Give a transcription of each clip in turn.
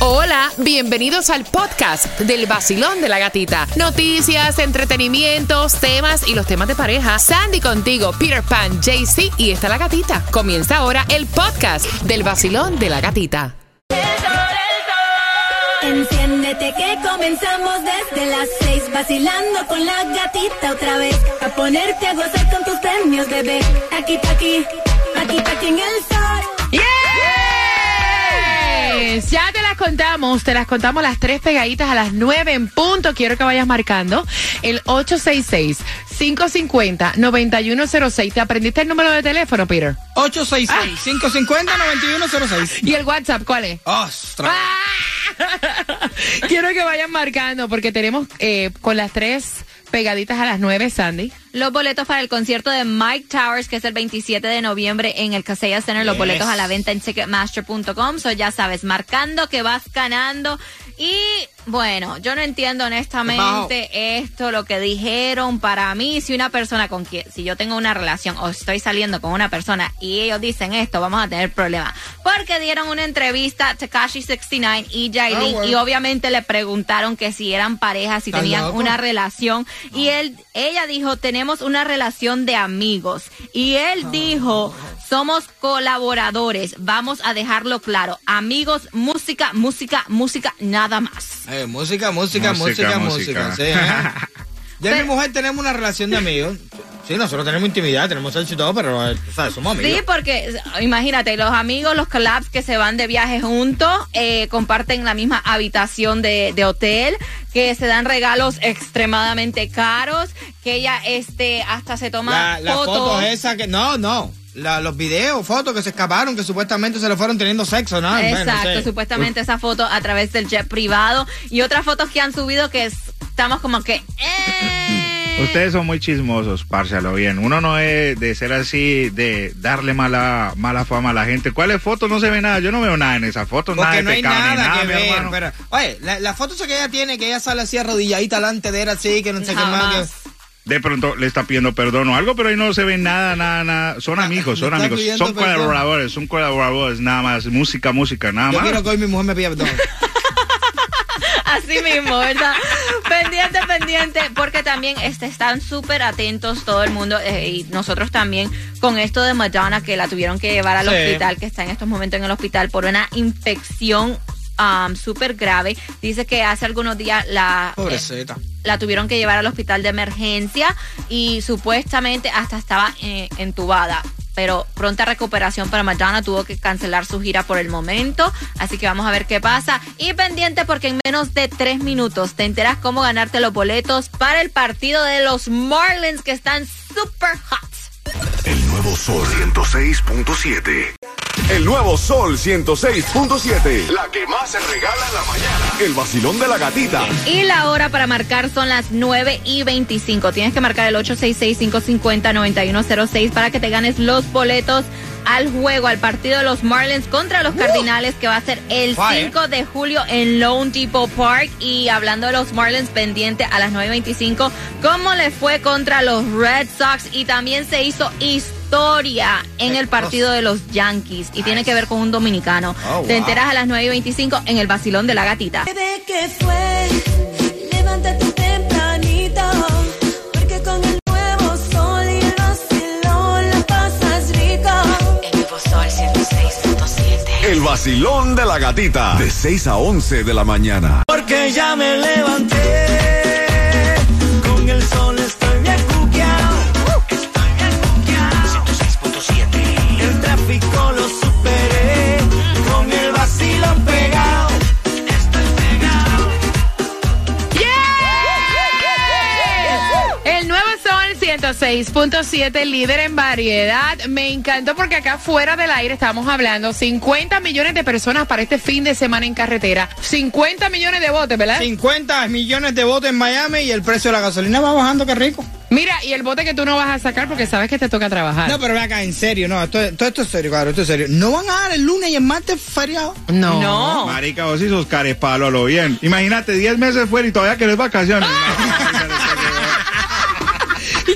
Hola, bienvenidos al podcast del vacilón de la gatita. Noticias, entretenimientos, temas y los temas de pareja. Sandy contigo, Peter Pan, JC y está la gatita. Comienza ahora el podcast del vacilón de la gatita. Enciéndete que comenzamos desde las seis vacilando con la gatita otra vez a ponerte a gozar con tus premios bebé aquí aquí aquí aquí en el sol Ya te las contamos, te las contamos las tres pegaditas a las nueve en punto. Quiero que vayas marcando el 866-550-9106. ¿Te aprendiste el número de teléfono, Peter? 866-550-9106. ¿Y el WhatsApp cuál es? ¡Ostras! Ah. Quiero que vayan marcando porque tenemos eh, con las tres pegaditas a las nueve, Sandy. Los boletos para el concierto de Mike Towers, que es el 27 de noviembre en el Casella Center. Los Yes. boletos a la venta en Ticketmaster.com. So ya sabes, marcando que vas ganando. Y bueno, yo no entiendo honestamente esto, lo que dijeron. Para mí, si una persona con quien, si yo tengo una relación o estoy saliendo con una persona y ellos dicen esto, vamos a tener problemas. Porque dieron una entrevista a Takashi 69 y Jailin bueno. y obviamente le preguntaron que si eran parejas, si ¿Estás tenían loco? una relación y él ella dijo tenemos una relación de amigos y él dijo somos colaboradores vamos a dejarlo claro amigos música música música nada más Eh, música, música, Música, música, música. música. sí, ¿eh? Yo y mi mujer tenemos una relación de amigos. Sí, nosotros tenemos intimidad, tenemos sexo y todo, pero, eh, ¿sabes? Somos amigos. Sí, porque imagínate, los amigos, los collabs que se van de viaje juntos, eh, comparten la misma habitación de, de hotel, que se dan regalos extremadamente caros, que ella este hasta se toma La, la fotos. foto esa que. No, no. La- los videos, fotos que se escaparon, que supuestamente se le fueron teniendo sexo, ¿no? Bueno, Exacto, supuestamente esa foto a través del jet privado y otras fotos que han subido que es- estamos como que... eh. Ustedes son muy chismosos, párchalo bien. Uno no es de ser así, de darle mala mala fama a la gente. ¿Cuáles fotos? No se ve nada. Yo no veo nada en esa foto, nada Porque no hay pecado nada, nada, que mi ver. Pero, oye, la, la foto esa que ella tiene, que ella sale así arrodilladita delante de él, así, que no sé qué más. Jamás. que- De pronto le está pidiendo perdón o algo, pero ahí no se ve nada, nada, nada. Son amigos, son Ah, le está amigos. Son perdón. colaboradores, son colaboradores, nada más. Música, música, nada Yo más. quiero que hoy mi mujer me pida perdón. Así mismo, ¿verdad? pendiente, pendiente, porque también este, están súper atentos todo el mundo eh, y nosotros también con esto de Madonna que la tuvieron que llevar al Sí. hospital, que está en estos momentos en el hospital por una infección um, súper grave. Dice que hace algunos días la... eh, Pobrecita. La tuvieron que llevar al hospital de emergencia y supuestamente hasta estaba eh, entubada. Pero pronta recuperación para Madonna tuvo que cancelar su gira por el momento. Así que vamos a ver qué pasa. Y pendiente porque en menos de tres minutos te enteras cómo ganarte los boletos para el partido de los Marlins que están super hot. El nuevo Sol 106.7. El nuevo Sol 106.7. La que más se regala en la mañana. El vacilón de la gatita. Y la hora para marcar son las 9 y 25. Tienes que marcar el 866-550-9106 para que te ganes los boletos al juego, al partido de los Marlins contra los Cardinales, que va a ser el Fire. 5 de julio en Lone Depot Park. Y hablando de los Marlins, pendiente a las 9.25, ¿cómo le fue contra los Red Sox? Y también se hizo historia en el partido de los Yankees. Y tiene que ver con un dominicano. Oh, Te wow. enteras a las 9.25 en el vacilón de la gatita. Bebé, ¿qué fue? Levántate tempranito, porque con el nuevo sol y el vacilón la pasas rico. El vacilón de la gatita. De 6 a 11 de la mañana. Porque ya me levanté, 106.7, líder en variedad. Me encantó porque acá fuera del aire estamos hablando 50 millones de personas para este fin de semana en carretera. 50 millones de botes, ¿verdad? 50 millones de votos en Miami y el precio de la gasolina va bajando, qué rico. Mira, y el bote que tú no vas a sacar porque sabes que te toca trabajar. No, pero ven acá, en serio, no, esto, todo esto es serio, claro, esto es serio. ¿No van a dar el lunes y el martes feriado? No. No. Marica, vos sí sos carespalo a lo bien. Imagínate, 10 meses fuera y todavía querés vacaciones.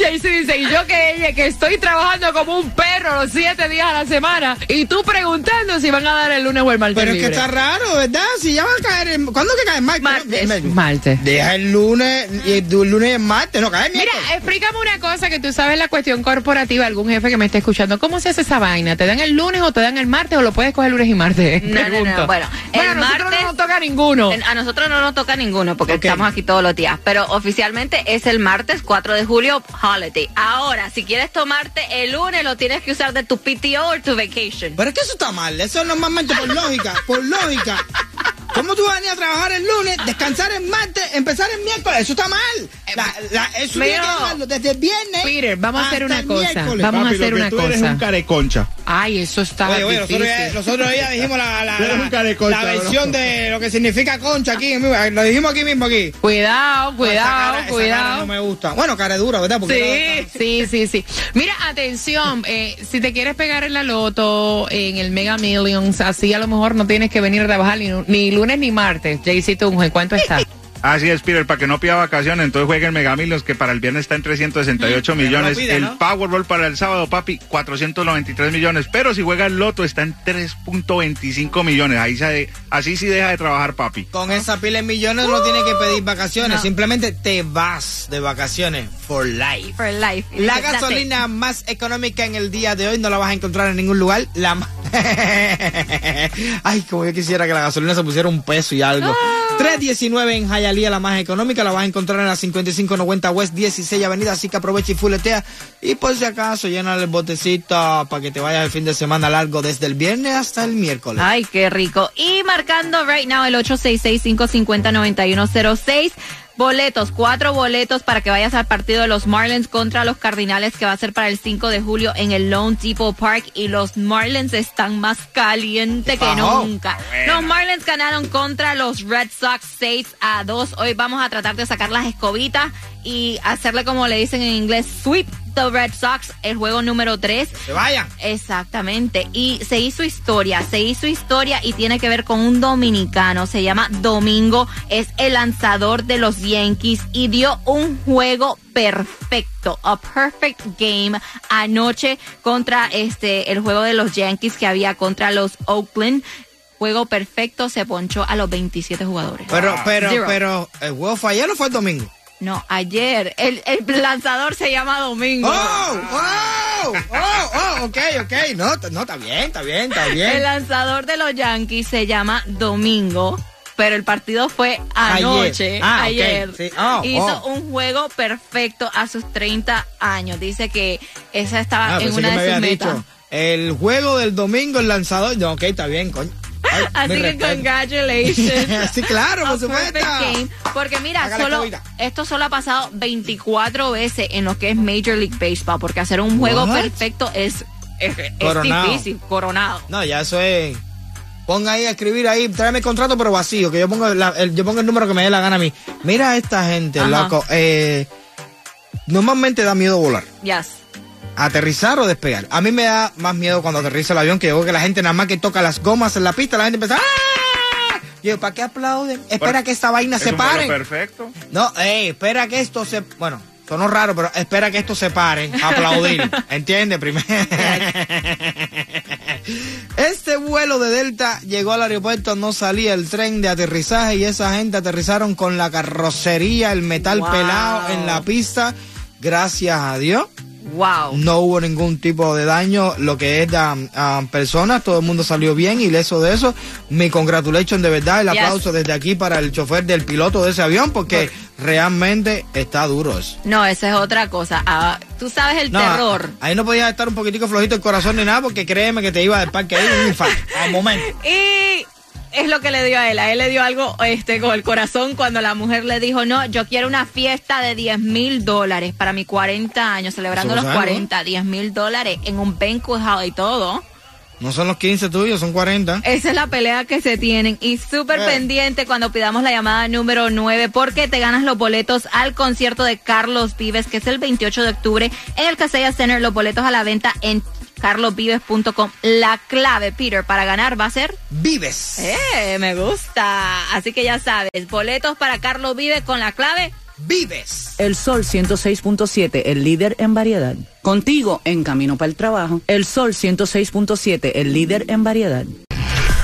Y Jaycee dice, y yo que ella, que estoy trabajando como un perro perro los siete días a la semana y tú preguntando si van a dar el lunes o el martes Pero es que está raro, ¿verdad? Si ya va a caer el... ¿Cuándo que cae el martes? Martes. Martes. Deja el lunes, y el lunes y el martes, no cae el Mira, explícame una cosa que tú sabes la cuestión corporativa, algún jefe que me esté escuchando. ¿Cómo se hace esa vaina? ¿Te dan el lunes o te dan el martes o lo puedes coger lunes y martes? No, no, bueno, Bueno, el a nosotros martes- no nos toca ninguno. A nosotros no nos toca ninguno porque estamos aquí todos los días, pero oficialmente es el martes 4 de julio, holiday. Ahora, si quieres tomarte el lunes, lo tienes que usar de tu PTO o tu vacation. Pero es que eso está mal, eso normalmente por lógica, por lógica. ¿Cómo tú vas a venir a trabajar el lunes, descansar el martes, empezar el miércoles? Eso está mal. La, la, eso tiene que Pero- dejarlo desde el viernes. Peter, vamos a hacer una cosa. miércoles. Vamos a Papi, hacer lo que una tú eres cosa. un careconcha. Ay, eso está Oye, oye, nosotros ya, difícil. nosotros ya dijimos la, la, eres la- un careconcha, la bro. versión de lo que significa concha aquí. Lo dijimos aquí mismo aquí. Cuidado, Esa cuidado, cara cuidado. no me gusta. Bueno, cara dura, ¿verdad? Porque Sí, sí, sí, sí. Mira, atención, eh, si te quieres pegar en la loto, en el Mega Millions, así a lo mejor no tienes que venir a trabajar ni, ni lunes ni martes. JC Tunjo, ¿cuánto está? Así es, Peter, para que no pida vacaciones, entonces juegue el Mega Millions, que para el viernes está en 368 millones. pida, el ¿no? Powerball para el sábado, papi, 493 millones. Pero si juega el Loto, está en 3.25 millones. Ahí se, así sí deja de trabajar, papi. Con esa pila de millones no tienes que pedir vacaciones, No. simplemente te vas de vacaciones for life. For life. La gasolina más económica en el día de hoy no la vas a encontrar en ningún lugar. La Ay, como yo quisiera que la gasolina se pusiera un peso y algo. 3.19 en Hialeah, la más económica, la vas a encontrar en la 5590 West 16 Avenida, así que aprovecha y fuletea. Y por si acaso, llena el botecito para que te vayas el fin de semana largo desde el viernes hasta el miércoles. Ay, qué rico. Y marcando right now el 866-550-9106. Boletos, cuatro boletos para que vayas al partido de los Marlins contra los Cardinales que va a ser para el 5 de julio en el Lone Depot Park y los Marlins están más calientes que nunca. Los Marlins ganaron contra los Red Sox 6 a 2. Hoy vamos a tratar de sacar las escobitas y hacerle como le dicen en inglés, sweep the Red Sox, el juego número 3. ¡Se vayan! Exactamente. Y se hizo historia, se hizo historia y tiene que ver con un dominicano. Se llama Domingo, es el lanzador de los Yankees y dio un juego perfecto, a perfect game anoche contra este el juego de los Yankees que había contra los Oakland. Juego perfecto, se ponchó a los 27 jugadores. Pero, pero, Zero. pero, ¿el juego fue ayer o fue el domingo? No, ayer. El, el lanzador se llama Domingo. ¡Oh! ¡Oh! ¡Oh! ¡Oh! Ok, ok. No, no, está bien, está bien, está El bien. lanzador de los Yankees se llama Domingo, pero el partido fue anoche, Ayer. Ah, ayer. sí. Oh, Hizo oh. un juego perfecto a sus 30 años. Dice que esa estaba Ah, en una de sus metas. dicho. El juego del domingo, el lanzador. No, ok, está bien, coño. Ay, Así que respeto. congratulations. Sí, claro, por supuesto. game. Porque mira, Hágale solo, esto solo ha pasado 24 veces en lo que es Major League Baseball, porque hacer un juego perfecto es, es, difícil, coronado. No, ya eso es. Ponga ahí a escribir ahí, tráeme el contrato, pero vacío, que yo pongo, la- el, yo pongo el número que me dé la gana a mí. Mira a esta gente, Ajá. loco. Eh, normalmente da miedo volar. Yes. Aterrizar o despegar. A mí me da más miedo cuando aterriza el avión, que yo veo que la gente nada más que toca las gomas en la pista, la gente empieza. ¡Ah! Yo, ¿para qué aplauden? Espera que esta vaina Es se pare. perfecto. No, ey, espera que esto se. Bueno, sonó raro, pero espera que esto se pare. Aplaudir. ¿Entiendes? Primero. Este vuelo de Delta llegó al aeropuerto, no salía el tren de aterrizaje y esa gente aterrizaron con la carrocería, el metal Wow. pelado en la pista. Gracias a Dios. Wow. No hubo ningún tipo de daño, lo que es a, a personas, todo el mundo salió bien ileso de eso. Mi congratulations de verdad, el Yes. aplauso desde aquí para el chofer del piloto de ese avión, porque realmente está duro eso. No, esa es otra cosa. Ah, Tú sabes el No, terror. Ahí no podías estar un poquitico flojito el corazón ni nada, porque créeme que te iba del parque ahí un infarto, al momento. Y es lo que le dio a él. A él le dio algo este, con el corazón cuando la mujer le dijo, no, yo quiero una fiesta de 10 mil dólares para mis 40 años, celebrando los algo, 40, 10 mil dólares en un banquet hall y todo. No son los 15 tuyos, son 40. Esa es la pelea que se tienen. Y súper Eh. pendiente cuando pidamos la llamada número 9 porque te ganas los boletos al concierto de Carlos Vives, que es el 28 de octubre en el Casella Center. Los boletos a la venta en carlosvives.com. La clave, Peter, para ganar va a ser... Vives. Eh, me gusta. Así que ya sabes, boletos para Carlos Vives con la clave vives. El Sol 106.7, el líder en variedad. Contigo en camino para el trabajo. El Sol 106.7, el líder en variedad.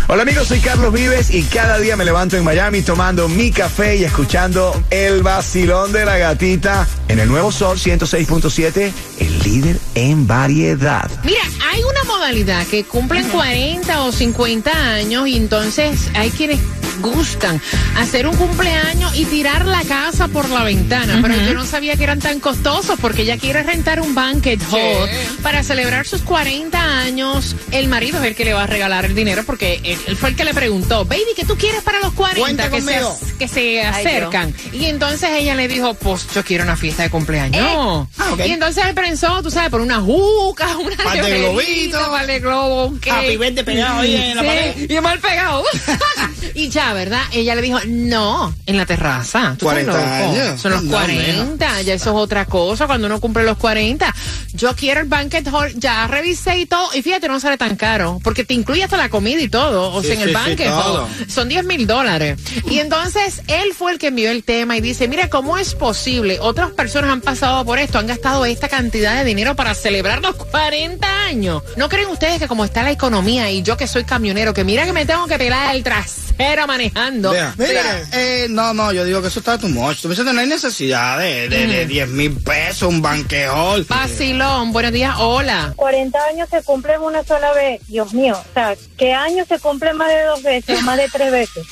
Hola amigos, soy Carlos Vives y cada día me levanto en Miami tomando mi café y escuchando el vacilón de la gatita en el nuevo Sol 106.7, el líder en variedad. Mira, hay una modalidad que cumplen 40 o 50 años y entonces hay quienes gustan hacer un cumpleaños y tirar la casa por la ventana, pero yo no sabía que eran tan costosos porque ella quiere rentar un banquet hall para celebrar sus 40 años. El marido es el que le va a regalar el dinero porque él, fue el que le preguntó, baby, ¿qué tú quieres para los 40 Cuenta que se, que se Ay, acercan? Y entonces ella le dijo, pues yo quiero una fiesta de cumpleaños. Ah, ok. Y entonces él pensó, tú sabes, por una juca, una Par de globitos. par de globo, un birthday pegado ahí en la Sí, pared. Y mal pegado. y ya, ¿verdad? Ella le dijo, no, en la terraza. ¿Tú estás 40 loco? años. Son los No, 40, ya eso es otra cosa cuando uno cumple los 40. Yo quiero el banquet hall, ya revisé y todo, y fíjate, no sale tan caro, porque te incluye hasta la comida y todo, o Sí, sea, en el sí, sí, banquet hall. Son 10 mil dólares. Y entonces él fue el que envió el tema y dice, mira, ¿cómo es posible? Otras personas han pasado por esto, han gastado esta cantidad de dinero para celebrar los 40 años. ¿No creen ustedes que como está la economía y yo que soy camionero, que mira que me tengo que pelar el trasero manejando? Vea, Mira, eh, no, no, yo digo que eso está tu much. Tú me dices que no hay necesidad de, de, de 10 mil pesos, un banqueol. Vacilón, buenos días, hola. 40 años se cumplen una sola vez. Dios mío, o sea, ¿qué años se cumplen más de dos veces o más de tres veces?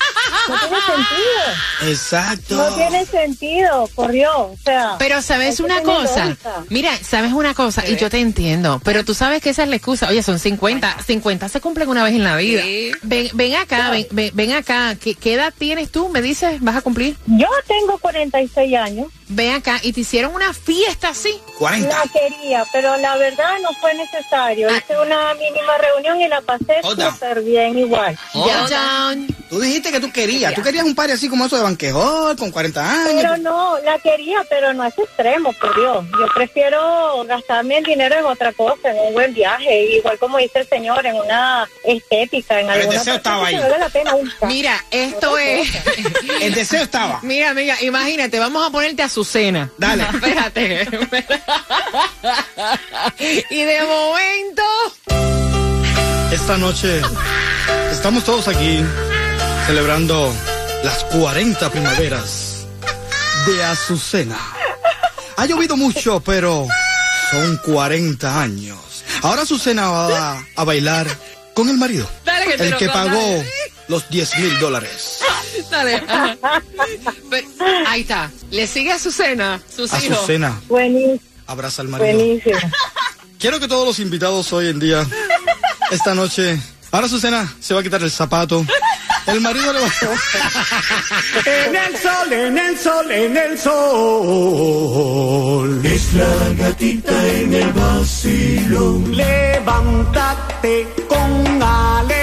No tiene sentido. Exacto. No tiene sentido, por Dios. O sea, Pero sabes una cosa, lógica. mira, sabes una cosa, y yo te entiendo, pero tú sabes que esa es la excusa. Oye, son 50, 50 se cumplen una vez en la vida. Ven, ven acá, ven, ven, ven ¿Qué, ¿qué edad tienes tú? ¿Me dices? ¿Vas a cumplir? Yo tengo 46 años. Ven acá, y te hicieron una fiesta así. 40. La quería, pero la verdad no fue necesario. Ah. Hice una mínima reunión y la pasé súper bien igual. John. Tú dijiste que tú querías. Tú querías un party así como eso de banquejol, con 40 años. Pero no, la quería, pero no a ese extremo, por Dios. Yo prefiero gastarme el dinero en otra cosa, en un buen viaje, igual como dice el señor, en una estética, en el alguna deseo estaba ahí. vale la pena un Mira, esto es... El deseo estaba. Mira, amiga, imagínate, vamos a ponerte a Azucena. Dale. Espérate. y de momento... Esta noche estamos todos aquí celebrando las 40 primaveras de Azucena. Ha llovido mucho, pero son 40 años. Ahora Azucena va a, a bailar con el marido. Dale, que te el lo que pagó los 10 mil dólares. Dale. Pero, ahí está. Le sigue a Azucena, sus hijos. Azucena Buenísimo, abraza al marido. buenísimo. Quiero que todos los invitados hoy en día, esta noche, ahora Azucena se va a quitar el zapato. El marido le va En el sol, en el sol, en el sol. Es la gatita en el vacilón. Levántate con alegría.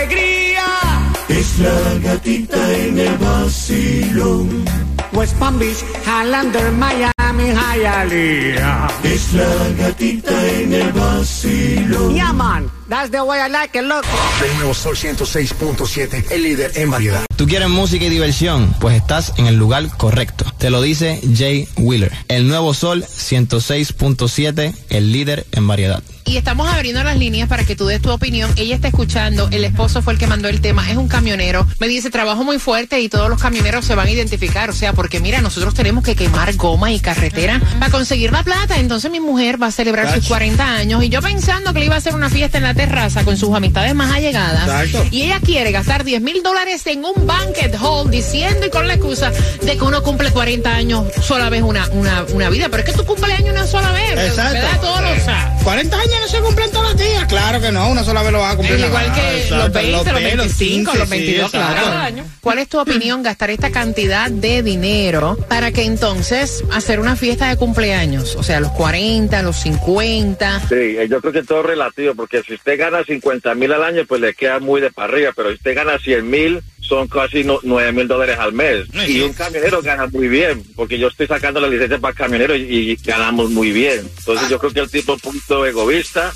La gatita en el vacilón. West Palm Beach, Highlander, Miami, Hialeah. Es la gatita en el vacilón. Yeah, man, that's the way I like it, loco. El nuevo Sol 106.7, el líder en variedad. ¿Tú quieres música y diversión? Pues estás en el lugar correcto. Te lo dice Jay Wheeler. El nuevo Sol 106.7, el líder en variedad. Y estamos abriendo las líneas para que tú des tu opinión. Ella está escuchando, el esposo fue el que mandó el tema, es un camionero. Me dice, trabajo muy fuerte y todos los camioneros se van a identificar. O sea, porque mira, nosotros tenemos que quemar goma y carretera para conseguir la plata. Entonces mi mujer va a celebrar sus 40 años y yo pensando que le iba a hacer una fiesta en la terraza con sus amistades más allegadas. Exacto. Y ella quiere gastar 10 mil dólares en un banquet hall diciendo y con la excusa de que uno cumple 40 años sola vez una, una, una vida. Pero es que tú cumples años una sola vez. Exacto. ¿Verdad? Todos los sábados. 40 años no se cumplen todos los días. Claro que no, una sola vez lo vas a cumplir. Igual nada que Exacto, los 20, los 20, 25, 15, los sí, 22, exacto. claro. ¿Cuál es tu opinión gastar esta cantidad de dinero para que entonces hacer una fiesta de cumpleaños? O sea, los 40, los 50. Sí, eh, yo creo que todo es relativo, porque si usted gana 50 mil al año, pues le queda muy de para arriba, pero si usted gana 100 mil, son casi no- nueve mil dólares al mes. y un camionero gana muy bien, porque yo estoy sacando la licencia para camionero y, y ganamos muy bien. Entonces yo creo que el tipo es un punto egoísta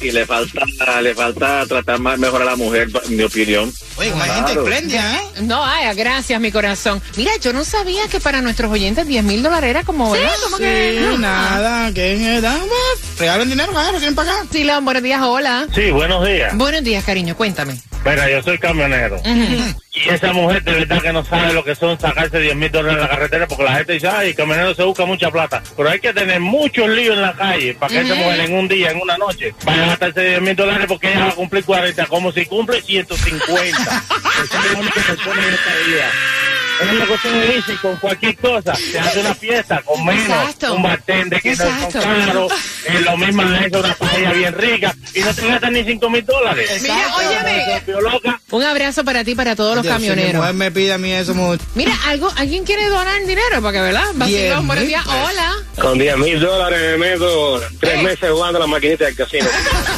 y le falta le falta tratar más mejor a la mujer, en mi opinión. Oye, como hay gente Claro. espléndida, ¿eh? No, ay, gracias, mi corazón. Mira, yo no sabía que para nuestros oyentes 10 mil dólares era como, ¿verdad? Como que- Sí, nada, que más. Regalen dinero, claro, quieren pagar. Sí, León, buenos días, hola. Sí, buenos días. Buenos días, cariño, cuéntame. Mira, yo soy camionero. Y esa mujer de verdad que no sabe lo que son sacarse 10 mil dólares en la carretera porque la gente dice, ay, camionero se busca mucha plata. Pero hay que tener muchos líos en la calle para que esa mujer en un día, en una noche, vaya a gastarse 10 mil dólares porque ella va a cumplir 40, como si cumple 150. Esa es la única persona en esta vida. Es lo que usted dice, con cualquier cosa, se hace una fiesta con menos, Exacto. un bartender que no Exacto. son caros, es lo mismo de eso, una paella bien rica, y no te gastan ni 5 mil dólares. Mira, óyeme. Un abrazo para ti, para todos los Dios, si mi camioneros. mujer me pide a mí eso mucho. Mira, algo, ¿alguien quiere donar dinero? Porque, ¿verdad? Vacilón, buenos días. Hola. Con 10 mil dólares me meto tres meses jugando a la maquinita del casino.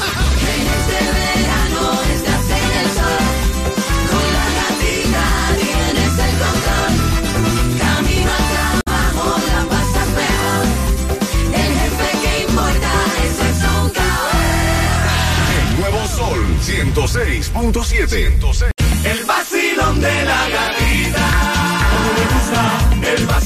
106.7. El vacilón de la gatita. El vacilón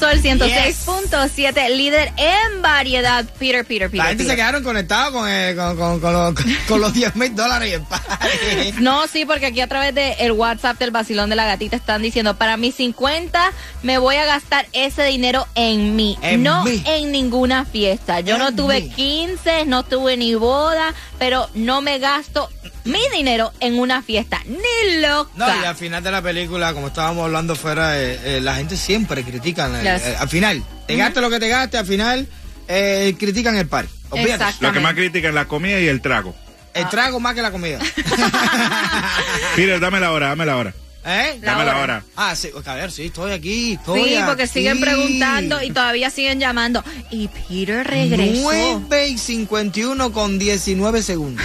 Sol 106.7, líder en variedad. Peter, Peter, Peter. La gente se Peter. quedaron conectados con, eh, con, con, con los, con los 10 mil dólares y el padre. No, sí, porque aquí a través del WhatsApp del vacilón de la gatita están diciendo, para mis 50 me voy a gastar ese dinero en mí, En no mí. en ninguna fiesta. Yo no En tuve mí. 15, no tuve ni boda, pero no me gasto mi dinero en una fiesta, ni loca. No, y al final de la película, como estábamos hablando fuera, eh, eh, la gente siempre critica. eh, Yes. eh, al final, te gastes lo que te gastes, al final eh, critican el par. Lo que más critican la comida y el trago. El trago más que la comida. Peter, dame la hora, dame la hora. ¿Eh? Dame la hora. Ah, sí, a ver, sí, estoy aquí. Estoy Sí, porque aquí. siguen preguntando y todavía siguen llamando. Y Peter regresó. 9 y 51 con 19 segundos.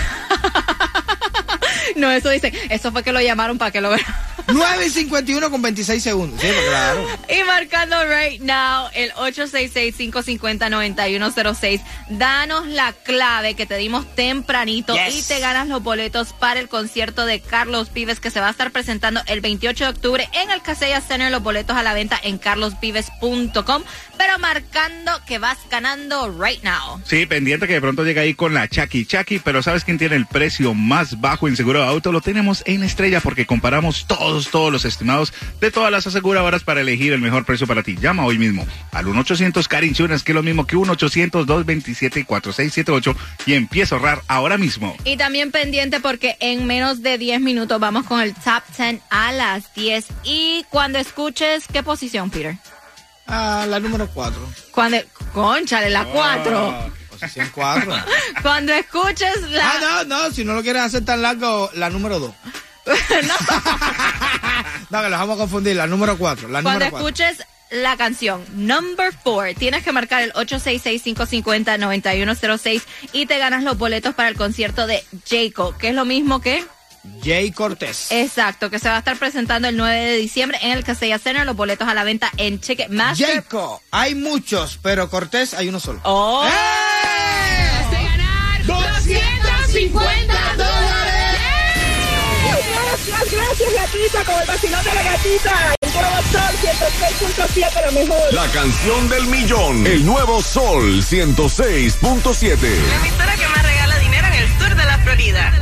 No, eso dice, eso fue que lo llamaron para que lo vean. 9 y 51 con 26 segundos. Sí, pues claro. Y marcando right now el 866-550-9106. Danos la clave que te dimos tempranito Yes. y te ganas los boletos para el concierto de Carlos Vives que se va a estar presentando el 28 de octubre en el Casella Center. Los boletos a la venta en carlosvives.com. Pero marcando que vas ganando right now. Sí, pendiente que de pronto llega ahí con la Chucky Chucky, pero ¿sabes quién tiene el precio más bajo en seguro de auto? Lo tenemos en Estrella porque comparamos todos, todos los estimados de todas las aseguradoras para elegir el mejor precio para ti. Llama hoy mismo al 1-800 Car Insurance, que es lo mismo que 1-800-227-4678 y empieza a ahorrar ahora mismo. Y también pendiente porque en menos de 10 minutos vamos con el top 10 a las 10. Y cuando escuches, ¿qué posición, Peter? Ah, la número 4. Cuando, conchale, la 4. Ah, Posición 4. Cuando escuches la. Ah, no, no, si no lo quieres hacer tan largo, la número 2. no. que los vamos a confundir, la número 4. La Cuando número 4. escuches la canción Number 4, tienes que marcar el 866-550-9106 y te ganas los boletos para el concierto de Jacob, que es lo mismo que. Jay Cortés. Exacto, que se va a estar presentando el 9 de diciembre en el Casella Center. Los boletos a la venta en Ticketmaster. Jacob, hay muchos, pero Cortés hay uno solo. Oh. ¡Eh! 250 dólares. Gracias, gracias, gatita, con el vacilón de la gatita. El nuevo sol 106.7, lo mejor. La canción del millón. El nuevo Sol 106.7. La emisora que más regala dinero en el sur de la Florida.